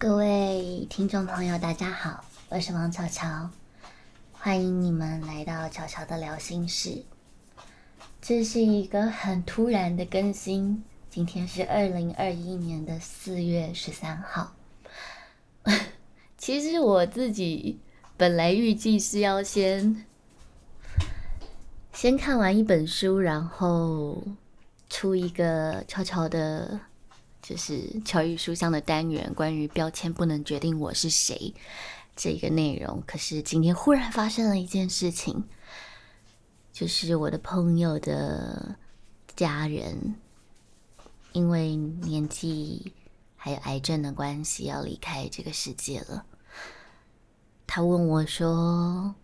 各位听众朋友，大家好，我是王巧巧，欢迎你们来到巧巧的聊心事。这是一个很突然的更新，今天是二零二一年的四月十三号。其实我自己本来预计是要先先看完一本书，然后出一个悄悄的。就是乔玉书香的单元，关于标签不能决定我是谁这个内容。可是今天忽然发生了一件事情，就是我的朋友的家人因为年纪还有癌症的关系要离开这个世界了。他问我说：“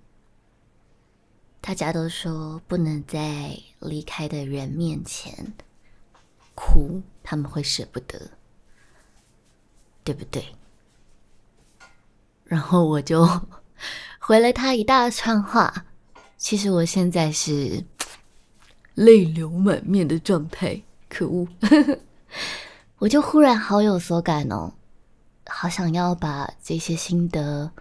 大家都说不能在离开的人面前。”哭，他们会舍不得，对不对？然后我就 回了他一大串话。其实我现在是 泪流满面的状态，可恶！我就忽然好有所感哦，好想要把这些心得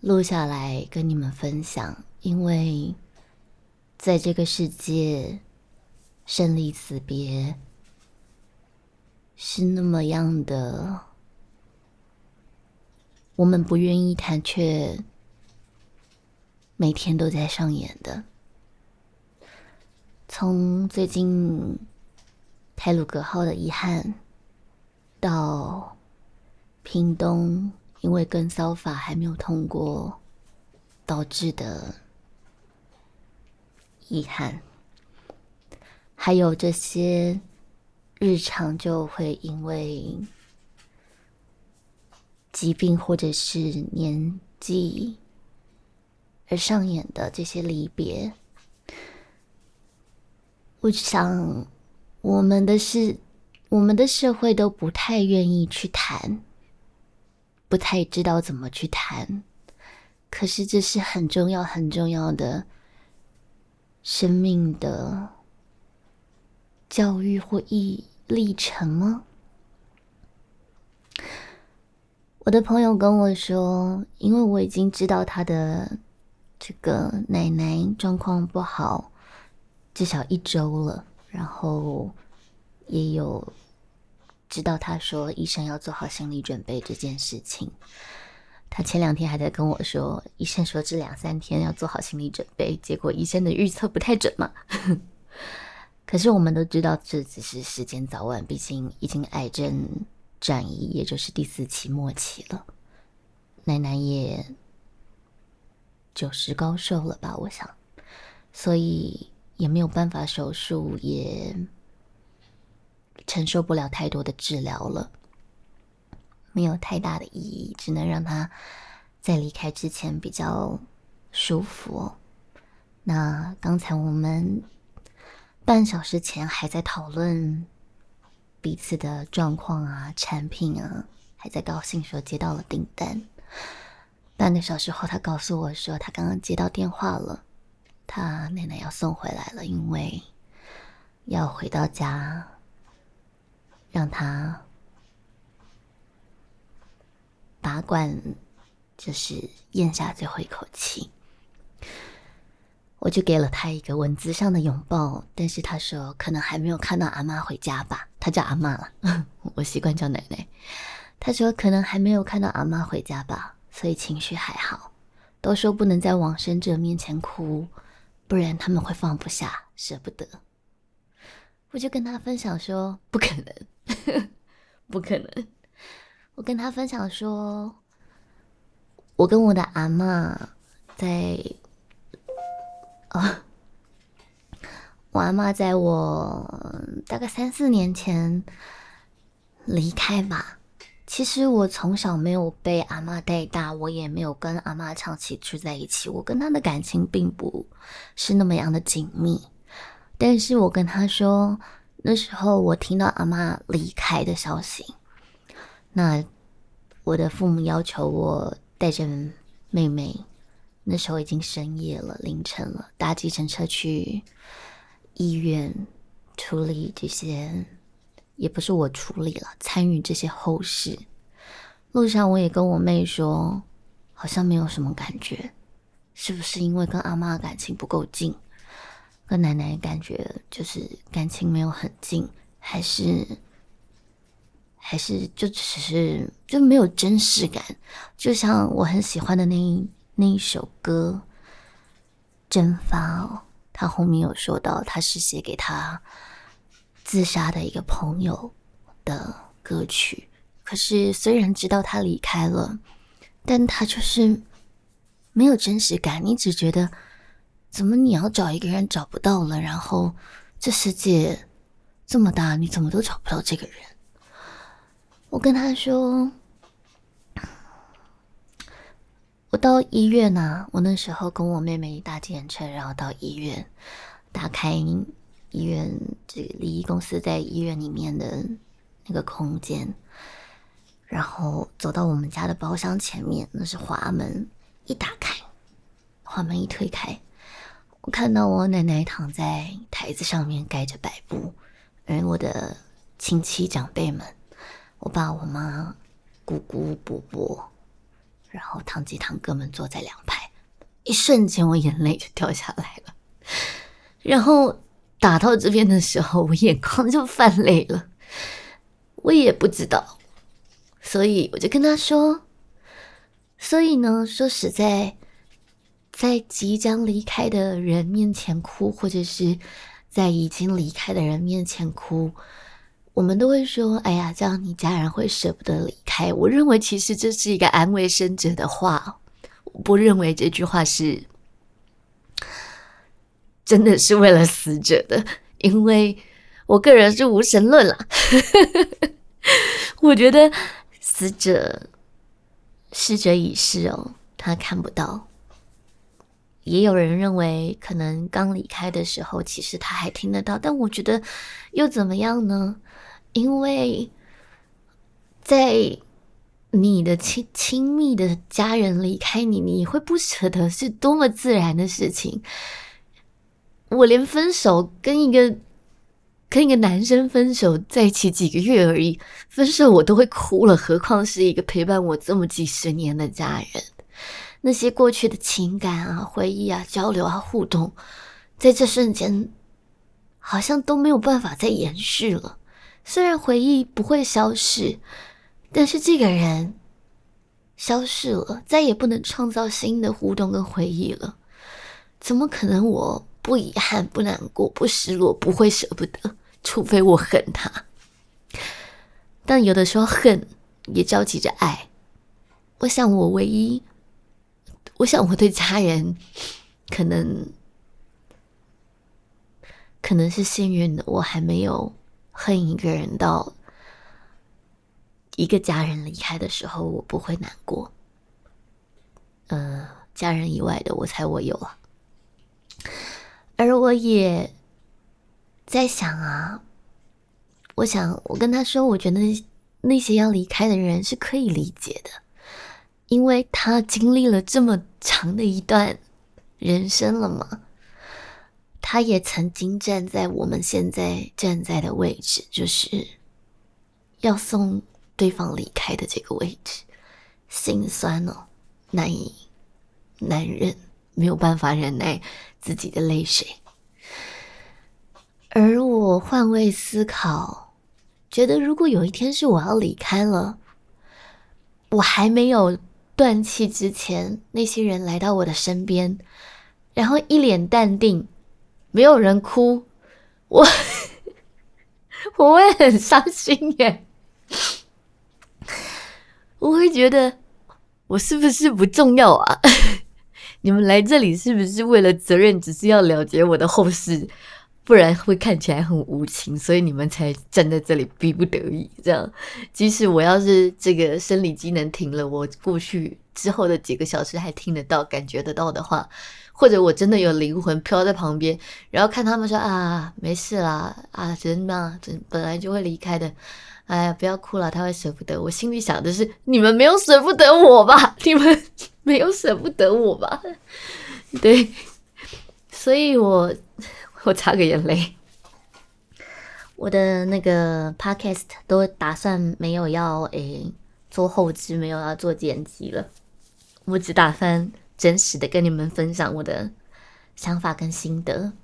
录下来跟你们分享，因为在这个世界，生离死别。是那么样的，我们不愿意谈，却每天都在上演的。从最近泰鲁格号的遗憾，到屏东因为跟骚法还没有通过导致的遗憾，还有这些。日常就会因为疾病或者是年纪而上演的这些离别，我想我们的是我们的社会都不太愿意去谈，不太知道怎么去谈。可是这是很重要很重要的生命的教育或意义。历程吗？我的朋友跟我说，因为我已经知道他的这个奶奶状况不好，至少一周了，然后也有知道他说医生要做好心理准备这件事情。他前两天还在跟我说，医生说这两三天要做好心理准备，结果医生的预测不太准嘛。可是我们都知道，这只是时间早晚，毕竟已经癌症转移，也就是第四期末期了。奶奶也九十高寿了吧？我想，所以也没有办法手术，也承受不了太多的治疗了，没有太大的意义，只能让他在离开之前比较舒服。那刚才我们。半小时前还在讨论彼此的状况啊、产品啊，还在高兴说接到了订单。半个小时后，他告诉我说他刚刚接到电话了，他奶奶要送回来了，因为要回到家让他拔罐，就是咽下最后一口气。我就给了他一个文字上的拥抱，但是他说可能还没有看到阿妈回家吧，他叫阿妈了，我习惯叫奶奶。他说可能还没有看到阿妈回家吧，所以情绪还好。都说不能在往生者面前哭，不然他们会放不下，舍不得。我就跟他分享说不可能，不可能。我跟他分享说，我跟我的阿妈在。啊，我阿妈在我大概三四年前离开吧。其实我从小没有被阿妈带大，我也没有跟阿妈长期住在一起。我跟她的感情并不是那么样的紧密。但是我跟她说，那时候我听到阿妈离开的消息，那我的父母要求我带着妹妹。那时候已经深夜了，凌晨了，搭计程车去医院处理这些，也不是我处理了，参与这些后事。路上我也跟我妹说，好像没有什么感觉，是不是因为跟阿妈感情不够近，跟奶奶感觉就是感情没有很近，还是还是就只是就没有真实感？就像我很喜欢的那一那一首歌《蒸发》哦，他后面有说到，他是写给他自杀的一个朋友的歌曲。可是虽然知道他离开了，但他就是没有真实感。你只觉得，怎么你要找一个人找不到了？然后这世界这么大，你怎么都找不到这个人？我跟他说。我到医院呐，我那时候跟我妹妹搭计程车，然后到医院，打开医院这个礼仪公司在医院里面的那个空间，然后走到我们家的包厢前面，那是滑门，一打开，滑门一推开，我看到我奶奶躺在台子上面盖着白布，而我的亲戚长辈们，我爸、我妈、姑姑、伯伯。然后堂吉堂哥们坐在两排，一瞬间我眼泪就掉下来了。然后打到这边的时候，我眼眶就泛泪了。我也不知道，所以我就跟他说：“所以呢，说实在，在即将离开的人面前哭，或者是在已经离开的人面前哭。”我们都会说：“哎呀，这样你家人会舍不得离开。”我认为其实这是一个安慰生者的话，我不认为这句话是真的是为了死者的，因为我个人是无神论啦。我觉得死者逝者已逝哦，他看不到。也有人认为，可能刚离开的时候，其实他还听得到，但我觉得又怎么样呢？因为在你的亲亲密的家人离开你，你会不舍得，是多么自然的事情。我连分手跟一个跟一个男生分手在一起几个月而已，分手我都会哭了，何况是一个陪伴我这么几十年的家人？那些过去的情感啊、回忆啊、交流啊、互动，在这瞬间好像都没有办法再延续了。虽然回忆不会消逝，但是这个人消失了，再也不能创造新的互动跟回忆了。怎么可能？我不遗憾、不难过、不失落，不会舍不得，除非我恨他。但有的时候恨也交集着爱。我想，我唯一，我想我对家人，可能可能是幸运的，我还没有。恨一个人到一个家人离开的时候，我不会难过。嗯，家人以外的，我猜我有啊。而我也在想啊，我想我跟他说，我觉得那些要离开的人是可以理解的，因为他经历了这么长的一段人生了嘛。他也曾经站在我们现在站在的位置，就是要送对方离开的这个位置，心酸哦，难以难忍，没有办法忍耐自己的泪水。而我换位思考，觉得如果有一天是我要离开了，我还没有断气之前，那些人来到我的身边，然后一脸淡定。没有人哭，我 我会很伤心耶，我会觉得我是不是不重要啊？你们来这里是不是为了责任，只是要了解我的后事，不然会看起来很无情，所以你们才站在这里，逼不得已这样。即使我要是这个生理机能停了，我过去之后的几个小时还听得到、感觉得到的话。或者我真的有灵魂飘在旁边，然后看他们说啊，没事啦，啊，人嘛，本来就会离开的，哎呀，不要哭了，他会舍不得。我心里想的是，你们没有舍不得我吧？你们 没有舍不得我吧？对，所以我我擦个眼泪。我的那个 podcast 都打算没有要诶做后期，没有要做剪辑了。我只打算真实的跟你们分享我的想法跟心得。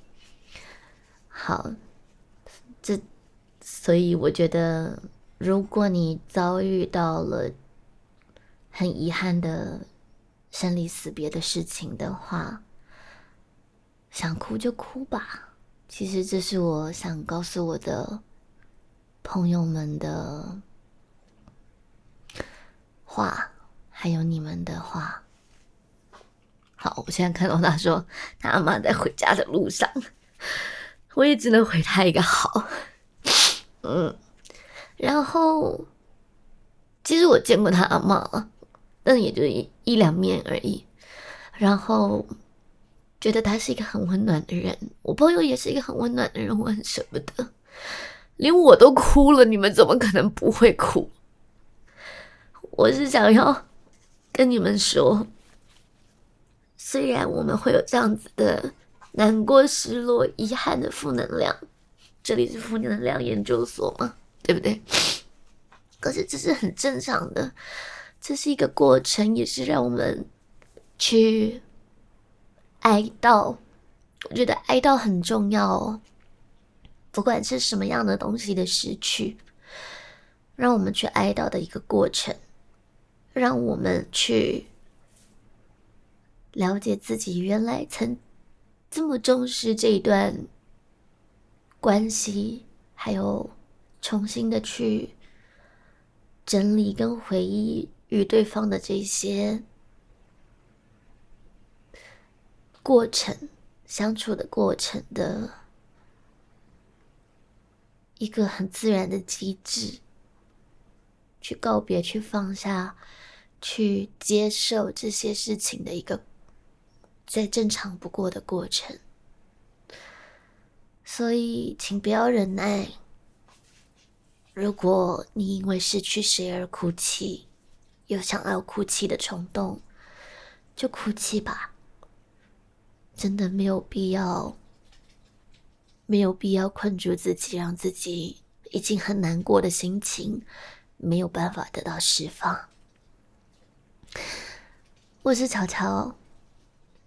好，这所以我觉得，如果你遭遇到了很遗憾的生离死别的事情的话，想哭就哭吧。其实这是我想告诉我的朋友们的话，还有你们的话。好，我现在看到他说他阿妈在回家的路上，我也只能回他一个好。嗯，然后其实我见过他阿妈，但也就一一两面而已。然后。觉得他是一个很温暖的人，我朋友也是一个很温暖的人，我很舍不得，连我都哭了，你们怎么可能不会哭？我是想要跟你们说，虽然我们会有这样子的难过、失落、遗憾的负能量，这里是负能量研究所嘛，对不对？可是这是很正常的，这是一个过程，也是让我们去。哀悼，我觉得哀悼很重要哦。不管是什么样的东西的失去，让我们去哀悼的一个过程，让我们去了解自己原来曾这么重视这一段关系，还有重新的去整理跟回忆与对方的这些。过程相处的过程的一个很自然的机制，去告别、去放下、去接受这些事情的一个再正常不过的过程。所以，请不要忍耐。如果你因为失去谁而哭泣，有想要哭泣的冲动，就哭泣吧。真的没有必要，没有必要困住自己，让自己已经很难过的心情没有办法得到释放。我是乔乔，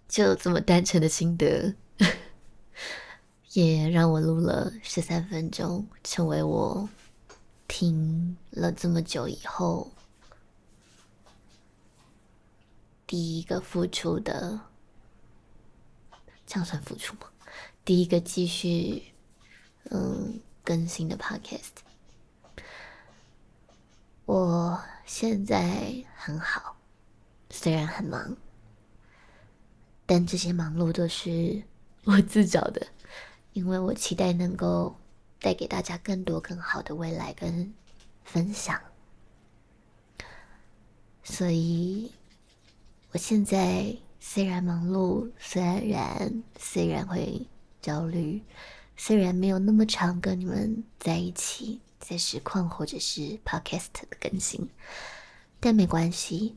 就这么单纯的心得，也让我录了十三分钟，成为我听了这么久以后第一个付出的。这样算付出吗？第一个继续嗯更新的 podcast，我现在很好，虽然很忙，但这些忙碌都是我自找的，因为我期待能够带给大家更多更好的未来跟分享，所以我现在。虽然忙碌，虽然虽然会焦虑，虽然没有那么长跟你们在一起，在实况或者是 podcast 的更新，但没关系，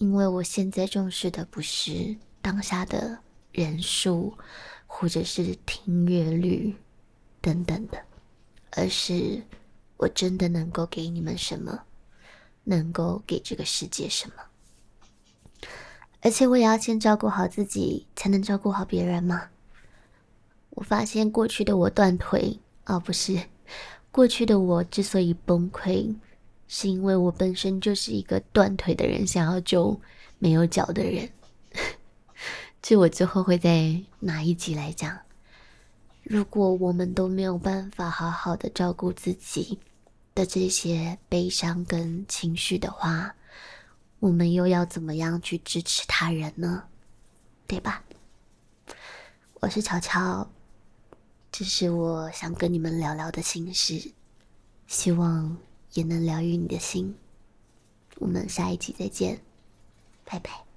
因为我现在重视的不是当下的人数，或者是听阅率等等的，而是我真的能够给你们什么，能够给这个世界什么。而且我也要先照顾好自己，才能照顾好别人嘛。我发现过去的我断腿，哦，不是，过去的我之所以崩溃，是因为我本身就是一个断腿的人，想要救没有脚的人。这我之后会在哪一集来讲？如果我们都没有办法好好的照顾自己的这些悲伤跟情绪的话，我们又要怎么样去支持他人呢？对吧？我是乔乔，这是我想跟你们聊聊的心事，希望也能疗愈你的心。我们下一集再见，拜拜。